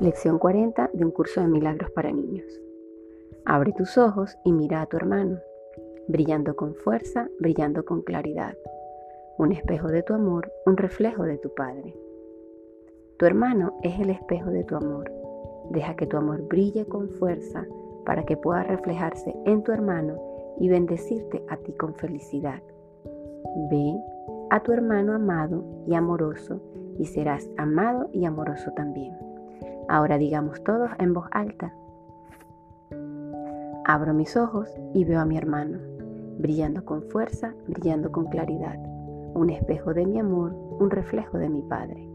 Lección 40 de un curso de milagros para niños. Abre tus ojos y mira a tu hermano, brillando con fuerza, brillando con claridad. Un espejo de tu amor, un reflejo de tu Padre. Tu hermano es el espejo de tu amor. Deja que tu amor brille con fuerza para que pueda reflejarse en tu hermano y bendecirte a ti con felicidad. Ve a tu hermano amado y amoroso y serás amado y amoroso también. Ahora digamos todos en voz alta. Abro mis ojos y veo a mi hermano, brillando con fuerza, brillando con claridad, un espejo de mi amor, un reflejo de mi Padre.